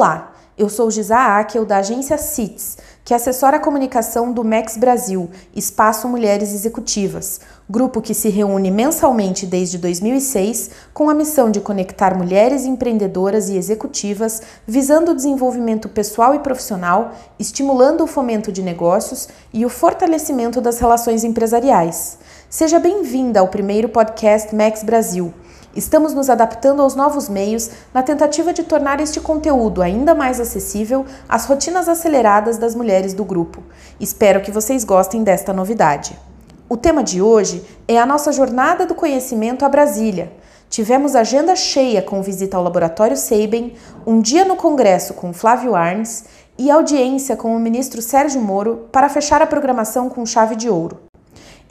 Olá, eu sou Gisa Akel, da agência CITES, que assessora a comunicação do MEX Brasil, Espaço Mulheres Executivas, grupo que se reúne mensalmente desde 2006 com a missão de conectar mulheres empreendedoras e executivas, visando o desenvolvimento pessoal e profissional, estimulando o fomento de negócios e o fortalecimento das relações empresariais. Seja bem-vinda ao primeiro podcast MEX Brasil Estamos nos adaptando aos novos meios na tentativa de tornar este conteúdo ainda mais acessível às rotinas aceleradas das mulheres do grupo. Espero que vocês gostem desta novidade. O tema de hoje é a nossa jornada do conhecimento a Brasília. Tivemos agenda cheia com visita ao Laboratório Seiben, um dia no Congresso com Flávio Arnes e audiência com o ministro Sérgio Moro para fechar a programação com chave de ouro.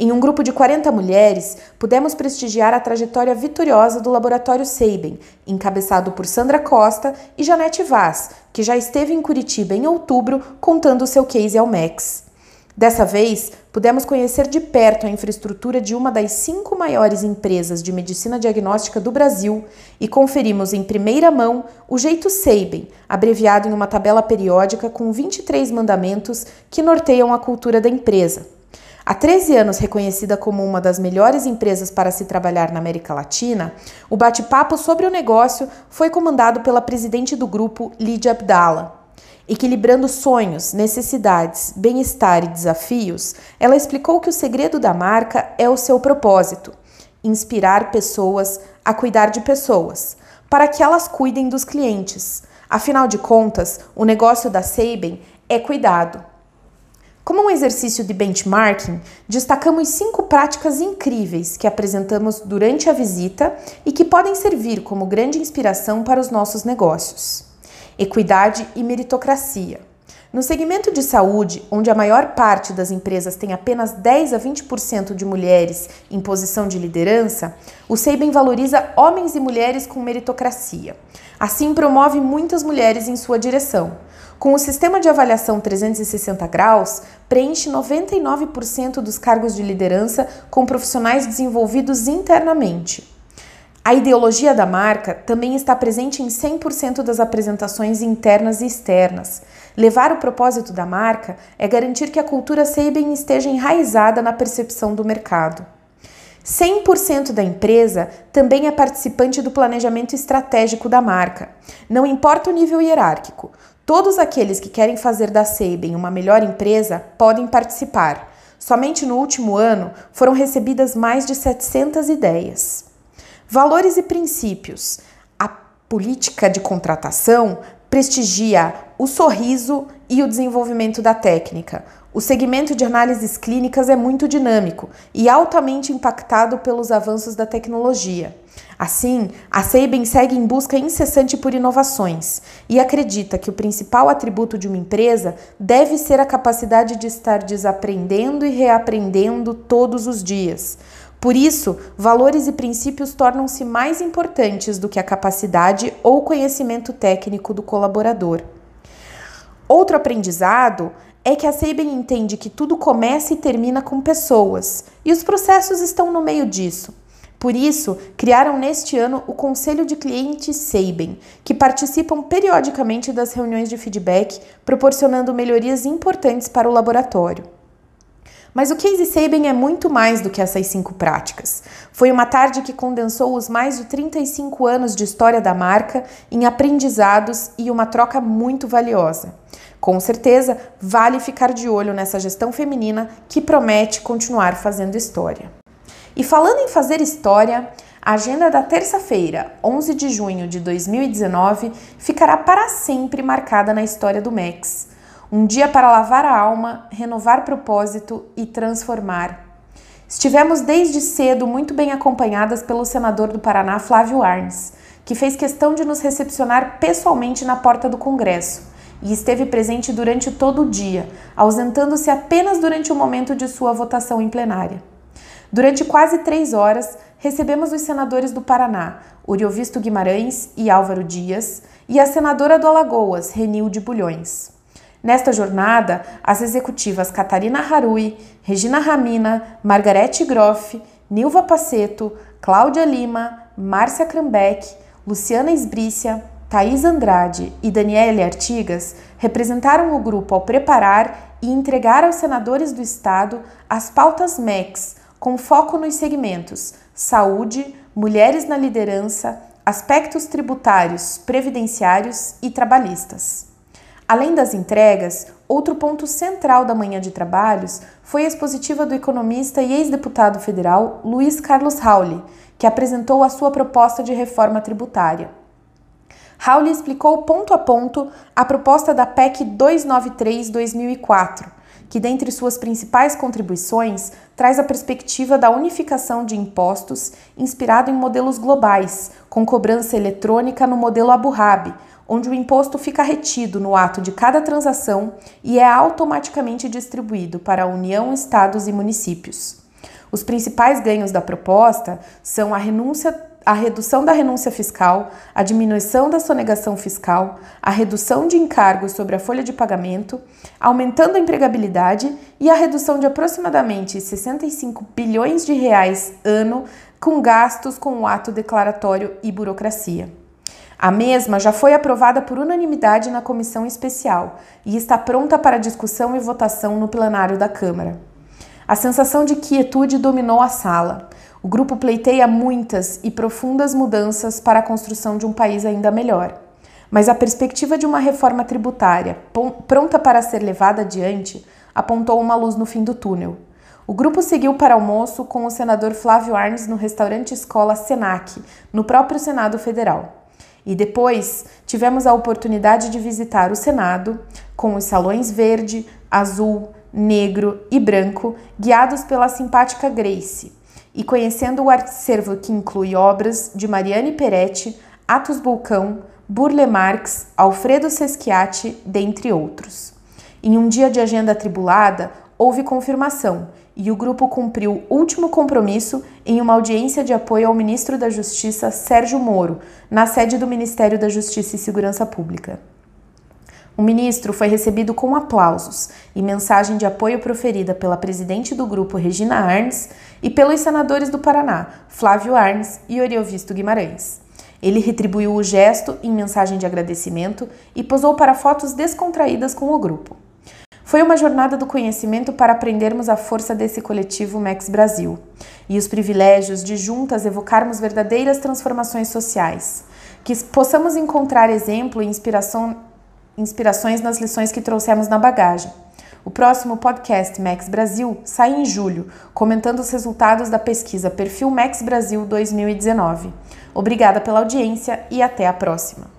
Em um grupo de 40 mulheres, pudemos prestigiar a trajetória vitoriosa do Laboratório Seiben, encabeçado por Sandra Costa e Janete Vaz, que já esteve em Curitiba em outubro contando o seu case ao MEX. Dessa vez, pudemos conhecer de perto a infraestrutura de uma das cinco maiores empresas de medicina diagnóstica do Brasil e conferimos em primeira mão o jeito Seiben, abreviado em uma tabela periódica com 23 mandamentos que norteiam a cultura da empresa. Há 13 anos reconhecida como uma das melhores empresas para se trabalhar na América Latina, o bate-papo sobre o negócio foi comandado pela presidente do grupo, Lídia Abdala. Equilibrando sonhos, necessidades, bem-estar e desafios, ela explicou que o segredo da marca é o seu propósito: inspirar pessoas a cuidar de pessoas, para que elas cuidem dos clientes. Afinal de contas, o negócio da Seiben é cuidado. Como um exercício de benchmarking, destacamos cinco práticas incríveis que apresentamos durante a visita e que podem servir como grande inspiração para os nossos negócios. Equidade e meritocracia. No segmento de saúde, onde a maior parte das empresas tem apenas 10 a 20% de mulheres em posição de liderança, o Seiben valoriza homens e mulheres com meritocracia. Assim, promove muitas mulheres em sua direção com o sistema de avaliação 360 graus, preenche 99% dos cargos de liderança com profissionais desenvolvidos internamente. A ideologia da marca também está presente em 100% das apresentações internas e externas. Levar o propósito da marca é garantir que a cultura Seiben esteja enraizada na percepção do mercado. 100% da empresa também é participante do planejamento estratégico da marca. Não importa o nível hierárquico, Todos aqueles que querem fazer da Seiben uma melhor empresa podem participar. Somente no último ano foram recebidas mais de 700 ideias. Valores e princípios. A política de contratação prestigia o sorriso e o desenvolvimento da técnica. O segmento de análises clínicas é muito dinâmico e altamente impactado pelos avanços da tecnologia. Assim, a Seiben segue em busca incessante por inovações e acredita que o principal atributo de uma empresa deve ser a capacidade de estar desaprendendo e reaprendendo todos os dias. Por isso, valores e princípios tornam-se mais importantes do que a capacidade ou conhecimento técnico do colaborador. Outro aprendizado é que a Seiben entende que tudo começa e termina com pessoas, e os processos estão no meio disso. Por isso, criaram neste ano o Conselho de Clientes Seiben, que participam periodicamente das reuniões de feedback, proporcionando melhorias importantes para o laboratório. Mas o Case Seiben é muito mais do que essas cinco práticas. Foi uma tarde que condensou os mais de 35 anos de história da marca em aprendizados e uma troca muito valiosa. Com certeza, vale ficar de olho nessa gestão feminina que promete continuar fazendo história. E falando em fazer história, a agenda da terça-feira, 11 de junho de 2019, ficará para sempre marcada na história do MEX. Um dia para lavar a alma, renovar propósito e transformar. Estivemos desde cedo muito bem acompanhadas pelo senador do Paraná, Flávio Arnes, que fez questão de nos recepcionar pessoalmente na porta do Congresso e esteve presente durante todo o dia, ausentando-se apenas durante o momento de sua votação em plenária. Durante quase três horas, recebemos os senadores do Paraná, Uriovisto Guimarães e Álvaro Dias, e a senadora do Alagoas, Renilde Bulhões. Nesta jornada, as executivas Catarina Harui, Regina Ramina, Margarete Groff, Nilva Paceto, Cláudia Lima, Márcia Krambeck, Luciana Esbrícia, Thaís Andrade e Daniele Artigas representaram o grupo ao preparar e entregar aos senadores do Estado as pautas MEX, com foco nos segmentos saúde, mulheres na liderança, aspectos tributários, previdenciários e trabalhistas. Além das entregas, outro ponto central da manhã de trabalhos foi a expositiva do economista e ex-deputado federal Luiz Carlos Rauli, que apresentou a sua proposta de reforma tributária. Rauli explicou ponto a ponto a proposta da PEC 293-2004, que, dentre suas principais contribuições, traz a perspectiva da unificação de impostos inspirado em modelos globais, com cobrança eletrônica no modelo Abu Dhabi, onde o imposto fica retido no ato de cada transação e é automaticamente distribuído para a União, estados e municípios. Os principais ganhos da proposta são a renúncia a redução da renúncia fiscal, a diminuição da sonegação fiscal, a redução de encargos sobre a folha de pagamento, aumentando a empregabilidade e a redução de aproximadamente 65 bilhões de reais ano com gastos com o ato declaratório e burocracia. A mesma já foi aprovada por unanimidade na comissão especial e está pronta para discussão e votação no plenário da Câmara. A sensação de quietude dominou a sala. O grupo pleiteia muitas e profundas mudanças para a construção de um país ainda melhor. Mas a perspectiva de uma reforma tributária pronta para ser levada adiante apontou uma luz no fim do túnel. O grupo seguiu para almoço com o senador Flávio Arnes no restaurante Escola Senac, no próprio Senado Federal. E depois tivemos a oportunidade de visitar o Senado com os salões verde, azul, negro e branco, guiados pela simpática Grace e conhecendo o acervo que inclui obras de Mariane Peretti, Atos Bulcão, Burle Marx, Alfredo Seschiati, dentre outros. Em um dia de agenda atribulada, houve confirmação e o grupo cumpriu último compromisso em uma audiência de apoio ao ministro da Justiça, Sérgio Moro, na sede do Ministério da Justiça e Segurança Pública. O ministro foi recebido com aplausos e mensagem de apoio proferida pela presidente do grupo, Regina Arnes, e pelos senadores do Paraná, Flávio Arnes e Oriovisto Guimarães. Ele retribuiu o gesto em mensagem de agradecimento e posou para fotos descontraídas com o grupo. Foi uma jornada do conhecimento para aprendermos a força desse coletivo Max Brasil e os privilégios de juntas evocarmos verdadeiras transformações sociais, que possamos encontrar exemplo e inspiração inspirações nas lições que trouxemos na bagagem. O próximo podcast Max Brasil sai em julho, comentando os resultados da pesquisa Perfil Max Brasil 2019. Obrigada pela audiência e até a próxima.